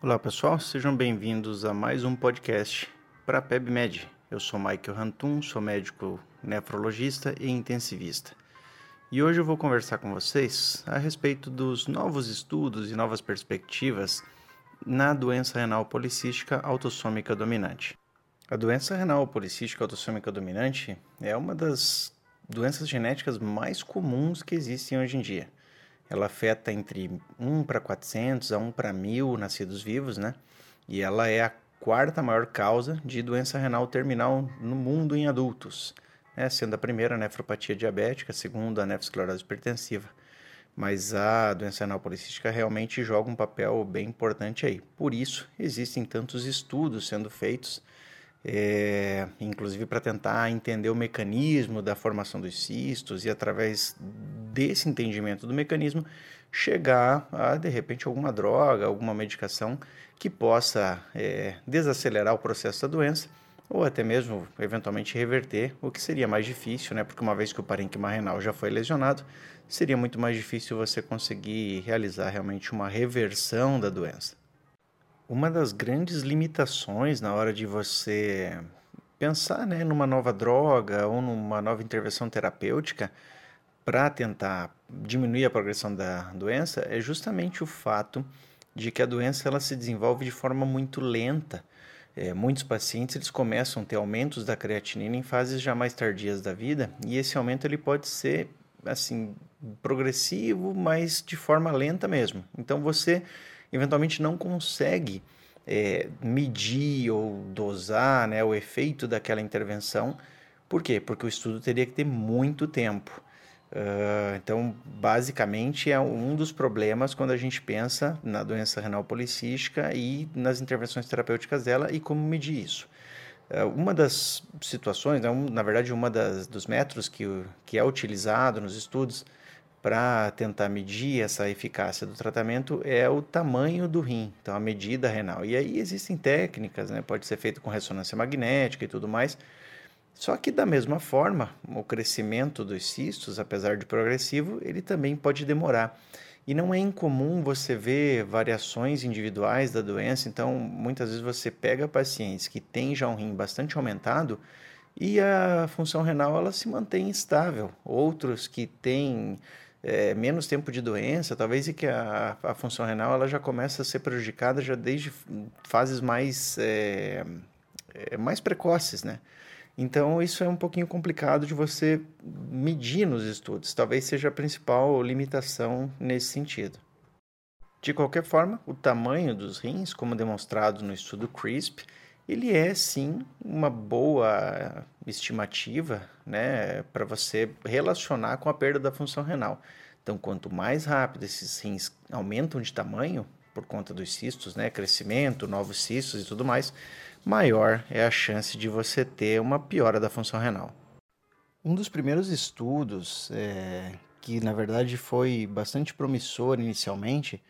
Olá pessoal, sejam bem-vindos a mais um podcast para a PebMed. Eu sou Michael Hantum, sou médico nefrologista e intensivista. E hoje eu vou conversar com vocês a respeito dos novos estudos e novas perspectivas na doença renal policística autossômica dominante. A doença renal policística autossômica dominante é uma das doenças genéticas mais comuns que existem hoje em dia. Ela afeta entre 1 para 400 a 1 para 1000 nascidos vivos, né? E ela é a quarta maior causa de doença renal terminal no mundo em adultos, né? sendo a primeira a nefropatia diabética, a segunda a nefrosclerose hipertensiva. Mas a doença renal policística realmente joga um papel bem importante aí. Por isso, existem tantos estudos sendo feitos é, inclusive para tentar entender o mecanismo da formação dos cistos e através desse entendimento do mecanismo chegar a de repente alguma droga, alguma medicação que possa é, desacelerar o processo da doença ou até mesmo eventualmente reverter, o que seria mais difícil, né? Porque uma vez que o parênquima renal já foi lesionado, seria muito mais difícil você conseguir realizar realmente uma reversão da doença. Uma das grandes limitações na hora de você pensar né, numa nova droga ou numa nova intervenção terapêutica para tentar diminuir a progressão da doença é justamente o fato de que a doença ela se desenvolve de forma muito lenta. É, muitos pacientes eles começam a ter aumentos da creatinina em fases já mais tardias da vida e esse aumento ele pode ser assim progressivo, mas de forma lenta mesmo. Então você eventualmente não consegue é, medir ou dosar né, o efeito daquela intervenção. Por quê? Porque o estudo teria que ter muito tempo. Uh, então, basicamente, é um dos problemas quando a gente pensa na doença renal policística e nas intervenções terapêuticas dela e como medir isso. Uh, uma das situações, né, um, na verdade, uma das, dos métodos que, que é utilizado nos estudos para tentar medir essa eficácia do tratamento é o tamanho do rim, então a medida renal. E aí existem técnicas, né? pode ser feito com ressonância magnética e tudo mais. Só que da mesma forma, o crescimento dos cistos, apesar de progressivo, ele também pode demorar. E não é incomum você ver variações individuais da doença, então muitas vezes você pega pacientes que têm já um rim bastante aumentado e a função renal ela se mantém estável. Outros que têm é, menos tempo de doença, talvez e que a, a função renal ela já começa a ser prejudicada já desde fases mais, é, é, mais precoces, né? Então isso é um pouquinho complicado de você medir nos estudos, talvez seja a principal limitação nesse sentido. De qualquer forma, o tamanho dos rins, como demonstrado no estudo CRISP, ele é sim uma boa estimativa né, para você relacionar com a perda da função renal. Então, quanto mais rápido esses rins aumentam de tamanho, por conta dos cistos, né, crescimento, novos cistos e tudo mais, maior é a chance de você ter uma piora da função renal. Um dos primeiros estudos, é, que na verdade foi bastante promissor inicialmente,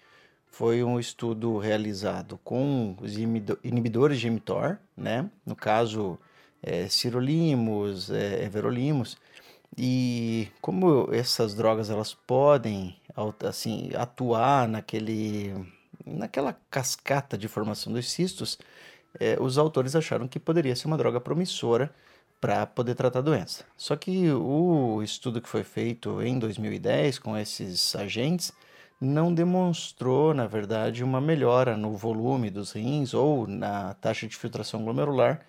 foi um estudo realizado com os inibidores de mTOR, né? no caso, é, é, everolimus, e como essas drogas elas podem assim atuar naquele, naquela cascata de formação dos cistos, é, os autores acharam que poderia ser uma droga promissora para poder tratar a doença. Só que o estudo que foi feito em 2010 com esses agentes não demonstrou, na verdade, uma melhora no volume dos rins ou na taxa de filtração glomerular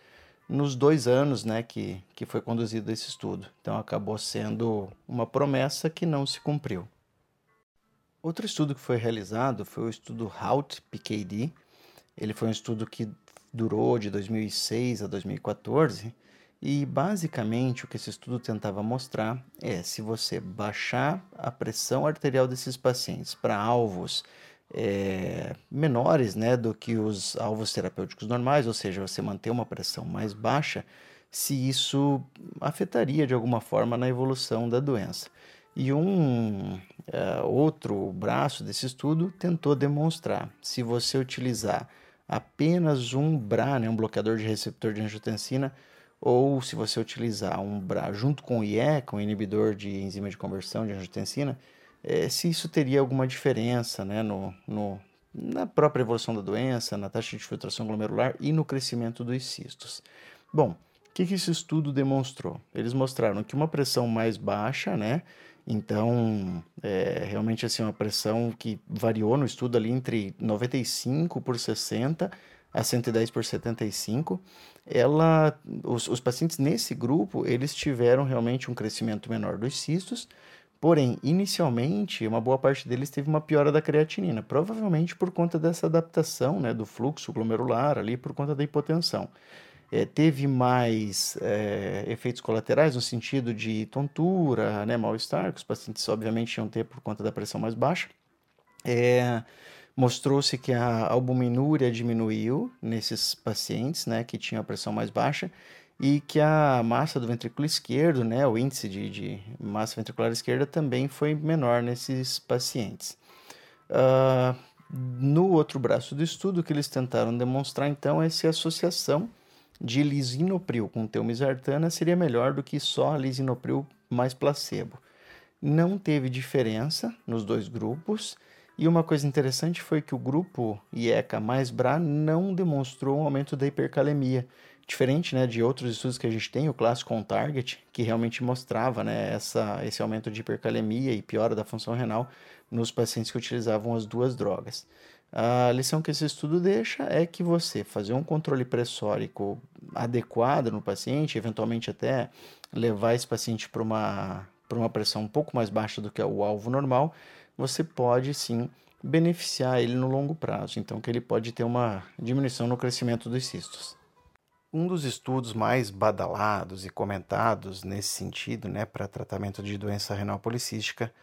nos dois anos né, que, que foi conduzido esse estudo. Então acabou sendo uma promessa que não se cumpriu. Outro estudo que foi realizado foi o estudo HALT-PKD. Ele foi um estudo que durou de 2006 a 2014 e basicamente o que esse estudo tentava mostrar é se você baixar a pressão arterial desses pacientes para alvos é, menores né, do que os alvos terapêuticos normais, ou seja, você manter uma pressão mais baixa, se isso afetaria de alguma forma na evolução da doença. E um é, outro braço desse estudo tentou demonstrar se você utilizar apenas um BRA, né, um bloqueador de receptor de angiotensina, ou se você utilizar um BRA junto com o IE, com o inibidor de enzima de conversão de angiotensina, é, se isso teria alguma diferença né, no, no na própria evolução da doença, na taxa de filtração glomerular e no crescimento dos cistos. Bom, o que, que esse estudo demonstrou? Eles mostraram que uma pressão mais baixa, né? Então, é, realmente assim, uma pressão que variou no estudo ali entre 95 por 60 a 110 por 75, ela, os, os pacientes nesse grupo, eles tiveram realmente um crescimento menor dos cistos, porém, inicialmente, uma boa parte deles teve uma piora da creatinina, provavelmente por conta dessa adaptação, né, do fluxo glomerular ali, por conta da hipotensão. É, teve mais é, efeitos colaterais no sentido de tontura, né, mal-estar, que os pacientes obviamente iam ter por conta da pressão mais baixa. É, Mostrou-se que a albuminúria diminuiu nesses pacientes né, que tinham a pressão mais baixa e que a massa do ventrículo esquerdo, né, o índice de, de massa ventricular esquerda também foi menor nesses pacientes. Uh, no outro braço do estudo, o que eles tentaram demonstrar então é se a associação de lisinopril com telmisartana seria melhor do que só lisinopril mais placebo. Não teve diferença nos dois grupos e uma coisa interessante foi que o grupo IECA mais BRA não demonstrou um aumento da hipercalemia, diferente né, de outros estudos que a gente tem, o clássico on target, que realmente mostrava né, essa, esse aumento de hipercalemia e piora da função renal nos pacientes que utilizavam as duas drogas. A lição que esse estudo deixa é que você fazer um controle pressórico adequado no paciente, eventualmente até levar esse paciente para uma, uma pressão um pouco mais baixa do que é o alvo normal, você pode sim beneficiar ele no longo prazo, então que ele pode ter uma diminuição no crescimento dos cistos. Um dos estudos mais badalados e comentados nesse sentido, né, para tratamento de doença renal policística,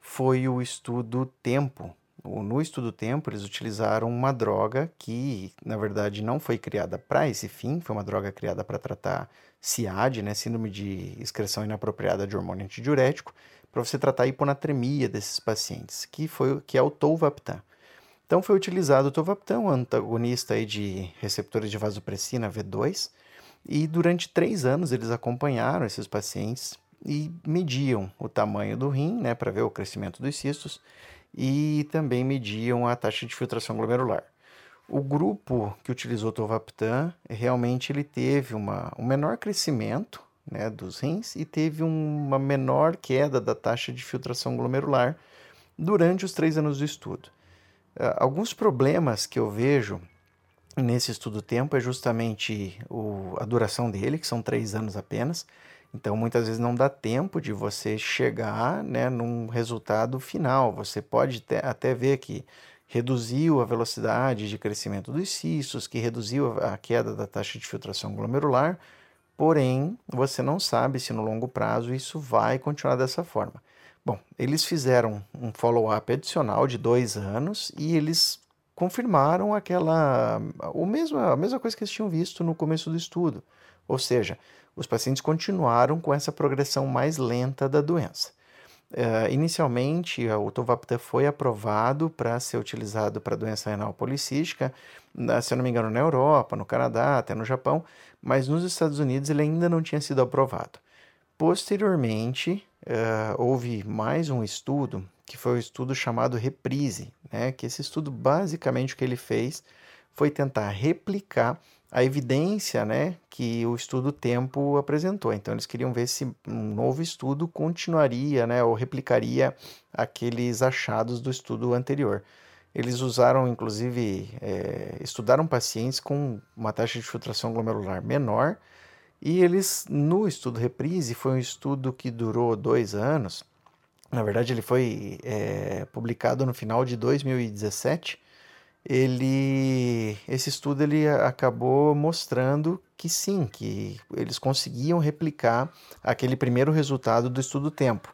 foi o estudo Tempo. No estudo Tempo, eles utilizaram uma droga que, na verdade, não foi criada para esse fim, foi uma droga criada para tratar SIAD, né, síndrome de excreção inapropriada de hormônio antidiurético, para você tratar a hiponatremia desses pacientes, que, foi, que é o tolvaptan. Então foi utilizado o tolvaptan, um antagonista aí de receptores de vasopressina V2, e durante três anos eles acompanharam esses pacientes e mediam o tamanho do rim, né, para ver o crescimento dos cistos, e também mediam a taxa de filtração glomerular. O grupo que utilizou o tolvaptan, realmente ele teve uma, um menor crescimento né, dos rins e teve uma menor queda da taxa de filtração glomerular durante os três anos do estudo. Uh, alguns problemas que eu vejo nesse estudo tempo é justamente o, a duração dele, que são três anos apenas. Então, muitas vezes não dá tempo de você chegar né, num resultado final. Você pode até ver que reduziu a velocidade de crescimento dos cistos, que reduziu a queda da taxa de filtração glomerular, Porém, você não sabe se no longo prazo isso vai continuar dessa forma. Bom, eles fizeram um follow-up adicional de dois anos e eles confirmaram aquela o mesmo, a mesma coisa que eles tinham visto no começo do estudo. Ou seja, os pacientes continuaram com essa progressão mais lenta da doença. Uh, inicialmente, o Tovaptan foi aprovado para ser utilizado para doença renal policística, se eu não me engano, na Europa, no Canadá, até no Japão, mas nos Estados Unidos ele ainda não tinha sido aprovado. Posteriormente, uh, houve mais um estudo, que foi o um estudo chamado Reprise, né? que esse estudo, basicamente, o que ele fez foi tentar replicar a evidência né, que o estudo Tempo apresentou. Então, eles queriam ver se um novo estudo continuaria né, ou replicaria aqueles achados do estudo anterior. Eles usaram, inclusive, é, estudaram pacientes com uma taxa de filtração glomerular menor e eles, no estudo Reprise, foi um estudo que durou dois anos. Na verdade, ele foi é, publicado no final de 2017 ele esse estudo ele acabou mostrando que sim, que eles conseguiam replicar aquele primeiro resultado do estudo tempo.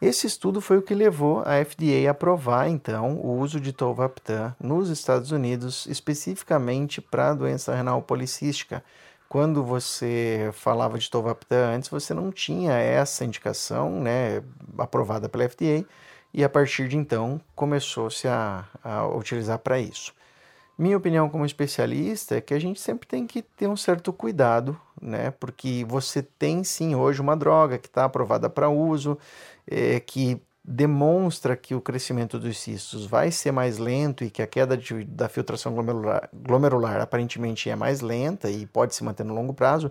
Esse estudo foi o que levou a FDA a aprovar então o uso de tolvaptan nos Estados Unidos, especificamente para a doença renal policística. Quando você falava de tolvaptan antes, você não tinha essa indicação, né, aprovada pela FDA e a partir de então começou-se a, a utilizar para isso. Minha opinião como especialista é que a gente sempre tem que ter um certo cuidado, né? Porque você tem sim hoje uma droga que está aprovada para uso, é, que demonstra que o crescimento dos cistos vai ser mais lento e que a queda de, da filtração glomerular, glomerular aparentemente é mais lenta e pode se manter no longo prazo,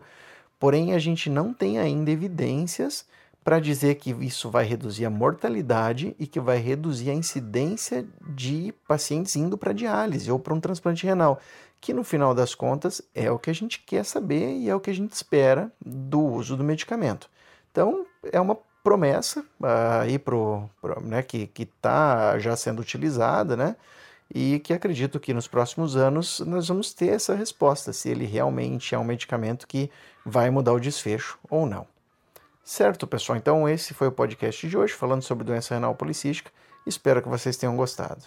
porém a gente não tem ainda evidências para dizer que isso vai reduzir a mortalidade e que vai reduzir a incidência de pacientes indo para diálise ou para um transplante renal, que no final das contas é o que a gente quer saber e é o que a gente espera do uso do medicamento. Então, é uma promessa uh, aí pro, pro, né, que está já sendo utilizada, né? E que acredito que nos próximos anos nós vamos ter essa resposta, se ele realmente é um medicamento que vai mudar o desfecho ou não. Certo, pessoal? Então esse foi o podcast de hoje falando sobre doença renal policística. Espero que vocês tenham gostado.